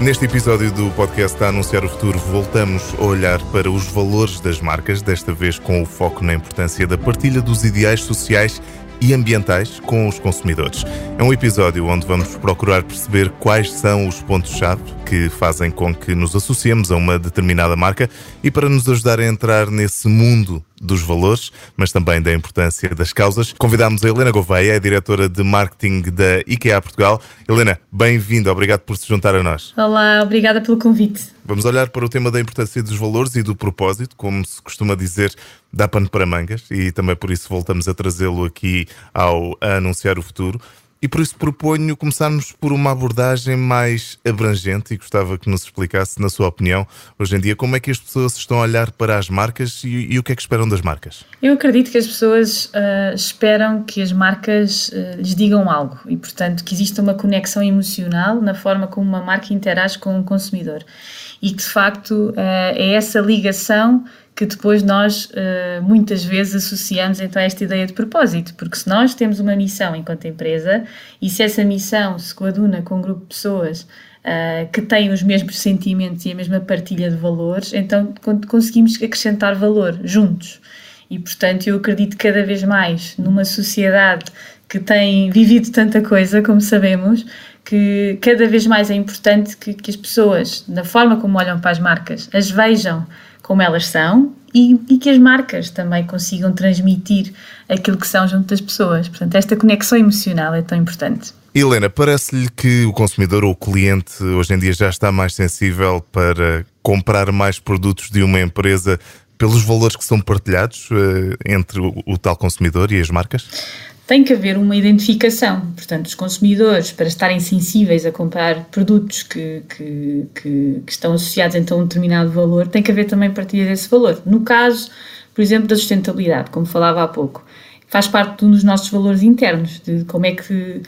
Neste episódio do podcast a Anunciar o Futuro, voltamos a olhar para os valores das marcas, desta vez com o foco na importância da partilha dos ideais sociais e ambientais com os consumidores. É um episódio onde vamos procurar perceber quais são os pontos-chave que fazem com que nos associemos a uma determinada marca e para nos ajudar a entrar nesse mundo dos valores, mas também da importância das causas, convidamos a Helena Gouveia, a diretora de marketing da IKEA Portugal. Helena, bem-vinda, obrigado por se juntar a nós. Olá, obrigada pelo convite. Vamos olhar para o tema da importância dos valores e do propósito, como se costuma dizer, dá pano para mangas, e também por isso voltamos a trazê-lo aqui ao a anunciar o futuro. E por isso proponho começarmos por uma abordagem mais abrangente e gostava que nos explicasse, na sua opinião, hoje em dia, como é que as pessoas estão a olhar para as marcas e, e o que é que esperam das marcas? Eu acredito que as pessoas uh, esperam que as marcas uh, lhes digam algo e, portanto, que exista uma conexão emocional na forma como uma marca interage com o consumidor e que, de facto, uh, é essa ligação que depois nós uh, muitas vezes associamos então a esta ideia de propósito, porque se nós temos uma missão enquanto empresa e se essa missão se coaduna com um grupo de pessoas uh, que têm os mesmos sentimentos e a mesma partilha de valores, então conseguimos acrescentar valor juntos. E portanto eu acredito cada vez mais numa sociedade que tem vivido tanta coisa, como sabemos, que cada vez mais é importante que, que as pessoas, da forma como olham para as marcas, as vejam como elas são e, e, que as marcas também consigam transmitir aquilo que são junto das pessoas. Portanto, esta conexão emocional é tão importante. Helena, parece-lhe que o consumidor ou o cliente hoje em dia já está mais sensível para comprar mais produtos de uma empresa pelos valores que são partilhados uh, entre o, o tal consumidor e as marcas? Tem que haver uma identificação. Portanto, os consumidores, para estarem sensíveis a comprar produtos que, que, que, que estão associados então a um determinado valor, tem que haver também partilha desse valor. No caso, por exemplo, da sustentabilidade, como falava há pouco, faz parte dos nossos valores internos, de como é que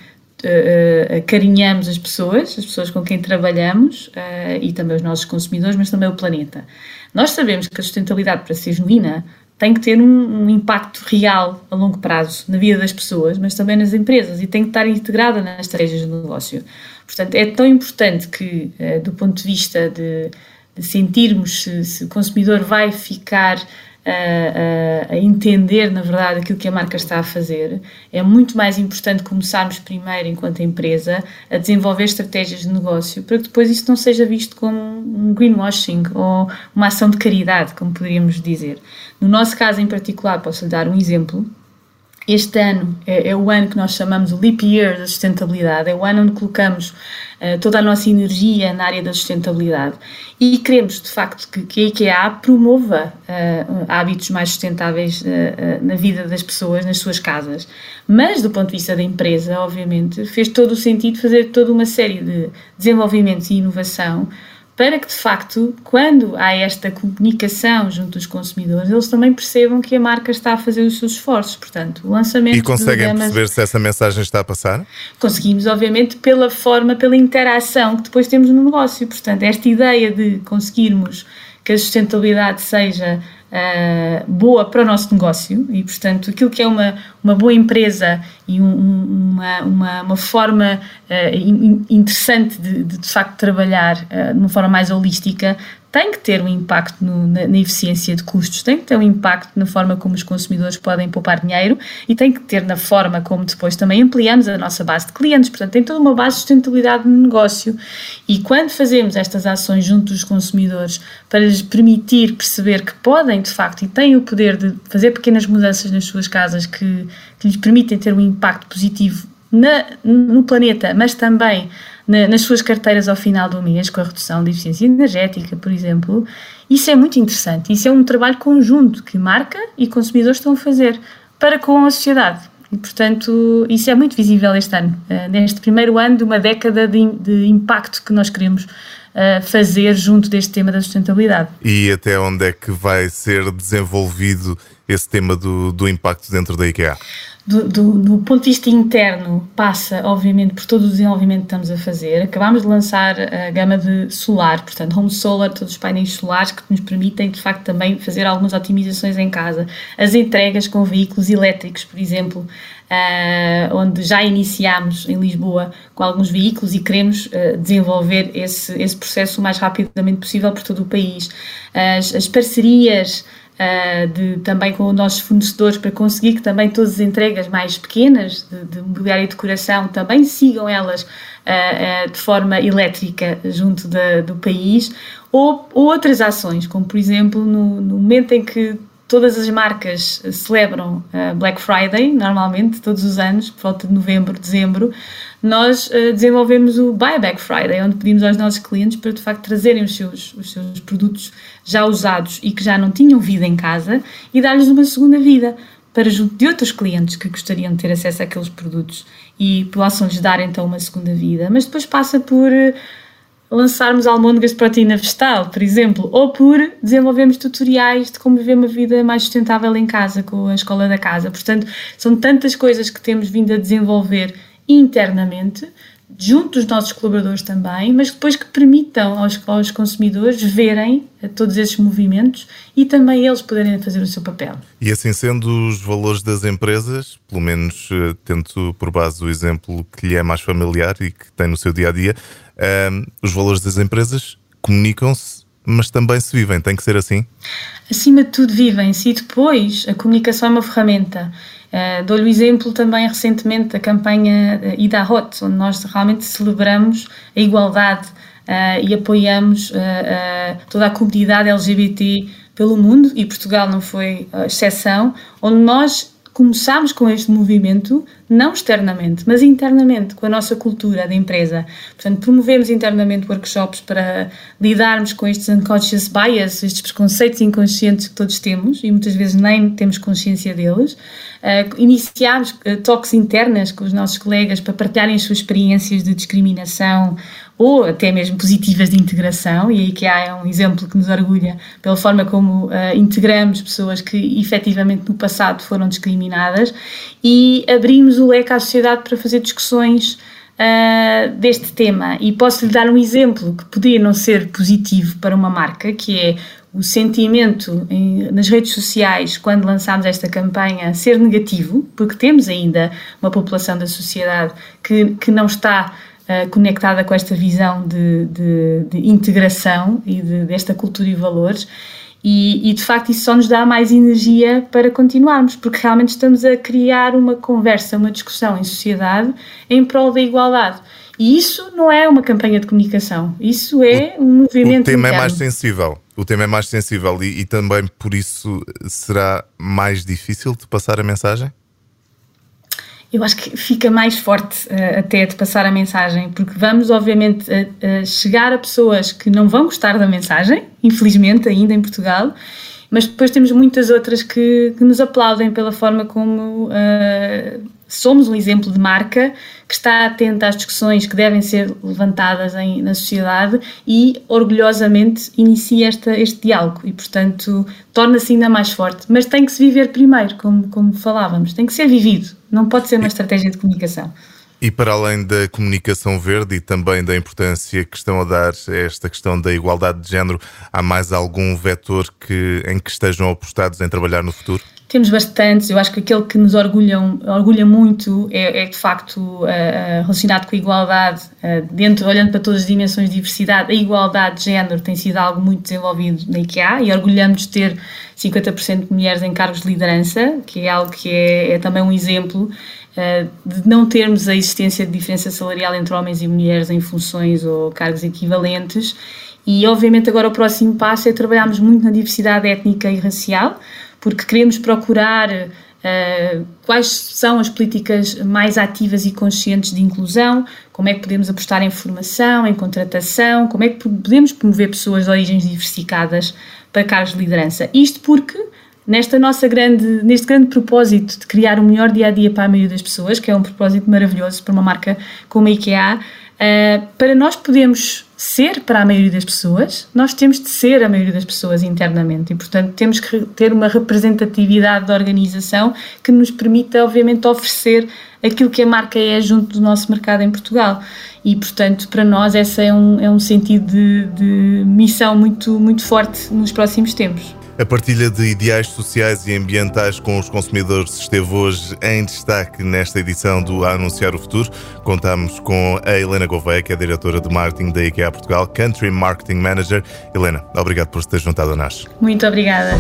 uh, acarinhamos as pessoas, as pessoas com quem trabalhamos uh, e também os nossos consumidores, mas também o planeta. Nós sabemos que a sustentabilidade, para ser genuína, tem que ter um, um, impacto real a longo prazo na vida das pessoas, mas também nas empresas e tem que estar integrada nas estratégias de negócio. Portanto, é tão importante que, eh, do ponto de vista de, de sentirmos se, se, o consumidor vai ficar a, a, entender, na verdade, aquilo que a marca está a fazer. É muito mais importante começarmos primeiro, enquanto empresa, a desenvolver estratégias de negócio para que depois isso não seja visto como um greenwashing ou uma ação de caridade, como poderíamos dizer. No nosso caso em particular, posso lhe dar um exemplo. Este ano é, é, o ano que nós chamamos o Leap Year da sustentabilidade, é o ano onde colocamos uh, toda a nossa energia na área da sustentabilidade e queremos, de facto, que, que a IKEA promova uh, hábitos mais sustentáveis uh, na vida das pessoas, nas suas casas. Mas, do ponto de vista da empresa, obviamente, fez todo o sentido fazer toda uma série de desenvolvimentos e inovação para que de facto, quando há esta comunicação junto dos consumidores, eles também percebam que a marca está a fazer os seus esforços. Portanto, o lançamento. E conseguem gamas, perceber se essa mensagem está a passar? Conseguimos, obviamente, pela forma, pela interação que depois temos no negócio. Portanto, esta ideia de conseguirmos que a sustentabilidade seja uh, boa para o nosso negócio e, portanto, aquilo que é uma, uma boa empresa e um, uma, uma, uma, forma uh, interessante de, de, de facto trabalhar uh, de uma forma mais holística tem que ter um impacto no, na, na, eficiência de custos, tem que ter um impacto na forma como os consumidores podem poupar dinheiro e tem que ter na forma como depois também ampliamos a nossa base de clientes. Portanto, tem toda uma base de sustentabilidade no negócio. E quando fazemos estas ações junto dos consumidores para lhes permitir perceber que podem, de facto, e têm o poder de fazer pequenas mudanças nas suas casas que, que lhes permitem ter um impacto positivo na, no planeta, mas também na, nas suas carteiras ao final do mês, com a redução de eficiência energética, por exemplo. Isso é muito interessante. Isso é um trabalho conjunto que marca e consumidores estão a fazer para com a sociedade. E, portanto, isso é muito visível este ano, eh, neste primeiro ano de uma década de, de impacto que nós queremos uh, fazer junto deste tema da sustentabilidade. E até onde é que vai ser desenvolvido esse tema do, do impacto dentro da IKEA? do, do, do, ponto de vista interno, passa, obviamente, por todo o desenvolvimento que estamos a fazer. Acabámos de lançar a gama de solar, portanto, home solar, todos os painéis solares que nos permitem, de facto, também fazer algumas otimizações em casa. As entregas com veículos elétricos, por exemplo, uh, onde já iniciámos em Lisboa com alguns veículos e queremos uh, desenvolver esse, esse processo o mais rapidamente possível por todo o país. As, as parcerias uh, de, também com os nossos fornecedores para conseguir que também todas as entregas mais pequenas de, de mobiliário e decoração também sigam elas uh, uh, de forma elétrica junto do país, ou, ou, outras ações, como por exemplo no, no momento em que todas as marcas celebram Black Friday, normalmente, todos os anos, por volta de novembro, dezembro, nós uh, desenvolvemos o Buyback Friday, onde pedimos aos nossos clientes para de facto trazerem os seus, os seus produtos já usados e que já não tinham vida em casa e dar-lhes uma segunda vida para junto de outros clientes que gostariam de ter acesso àqueles produtos e possam-lhes dar então uma segunda vida. Mas depois passa por uh, lançarmos almôndegas de proteína vegetal, por exemplo, ou por desenvolvermos tutoriais de como viver uma vida mais sustentável em casa com a escola da casa. Portanto, são tantas coisas que temos vindo a desenvolver internamente, junto dos nossos colaboradores também, mas depois que permitam aos, aos consumidores verem todos esses movimentos e também eles poderem fazer o seu papel. E assim sendo, os valores das empresas, pelo menos eh, tento por base o exemplo que lhe é mais familiar e que tem no seu dia a dia, um, ehm, os valores das empresas comunicam-se mas também se vivem, tem que ser assim? Acima de tudo, vivem-se e depois a comunicação é uma ferramenta. Uh, Dou-lhe o exemplo também recentemente da campanha uh, Ida Hot, onde nós realmente celebramos a igualdade uh, e apoiamos toda a comunidade LGBT pelo mundo, e Portugal não foi exceção, onde nós começámos com este movimento, não externamente, mas internamente, com a nossa cultura da empresa. Portanto, promovemos internamente workshops para lidarmos com estes unconscious bias, estes preconceitos inconscientes que todos temos e muitas vezes nem temos consciência deles. Uh, iniciámos uh, talks internas com os nossos colegas para partilharem as suas experiências de discriminação ou até mesmo positivas de integração, e aí que há é um exemplo que nos orgulha pela forma como uh, integramos pessoas que efetivamente no passado foram discriminadas e abrimos o leque à sociedade para fazer discussões uh, deste tema. E posso lhe dar um exemplo que podia não ser positivo para uma marca, que é o sentimento em, nas redes sociais quando lançámos esta campanha ser negativo, porque temos ainda uma população da sociedade que, que não está uh, conectada com esta visão de, de, de integração e de, desta cultura e valores. E, e, de facto isso só nos dá mais energia para continuarmos, porque realmente estamos a criar uma conversa, uma discussão em sociedade em prol da igualdade. E isso não é uma campanha de comunicação, isso é um movimento. O tema interno. é mais sensível. O tema é mais sensível e, e também por isso será mais difícil de passar a mensagem? Eu acho que fica mais forte uh, até de passar a mensagem, porque vamos, obviamente, chegar a pessoas que não vão gostar da mensagem, infelizmente, ainda em Portugal, mas depois temos muitas outras que, que nos aplaudem pela forma como uh, somos um exemplo de marca que está atenta às discussões que devem ser levantadas em, na sociedade e orgulhosamente inicia esta, este diálogo e, portanto, torna-se ainda mais forte. Mas tem que se viver primeiro, como, como falávamos, tem que ser vivido, não pode ser uma estratégia de comunicação. E para além da comunicação verde e também da importância que estão a dar a esta questão da igualdade de género, há mais algum vetor que, em que estejam apostados em trabalhar no futuro? Temos bastantes, eu acho que aquele que nos orgulham, orgulha muito é, é de facto uh, relacionado com a igualdade, uh, dentro, olhando para todas as dimensões de diversidade, a igualdade de género tem sido algo muito desenvolvido na IKEA e orgulhamos de ter 50% de mulheres em cargos de liderança, que é algo que é, é também um exemplo uh, de não termos a existência de diferença salarial entre homens e mulheres em funções ou cargos equivalentes. E obviamente agora o próximo passo é trabalharmos muito na diversidade étnica e racial, porque queremos procurar uh, quais são as políticas mais ativas e conscientes de inclusão, como é que podemos apostar em formação, em contratação, como é que podemos promover pessoas de origens diversificadas para cargos de liderança. Isto porque nesta nossa grande, neste grande propósito de criar o um melhor dia a dia para a maioria das pessoas, que é um propósito maravilhoso para uma marca como a IKEA, Uh, para nós podermos ser para a maioria das pessoas, nós temos de ser a maioria das pessoas internamente e, portanto, temos que ter uma representatividade da organização que nos permita, obviamente, oferecer aquilo que a marca é junto do nosso mercado em Portugal. E, portanto, para nós, esse é um, é um sentido de, de missão muito, muito forte nos próximos tempos. A partilha de ideais sociais e ambientais com os consumidores esteve hoje em destaque nesta edição do A Anunciar o Futuro. Contamos com a Helena Gouveia, que é diretora de marketing da IKEA Portugal, Country Marketing Manager. Helena, obrigado por se ter juntado a nós. Muito obrigada.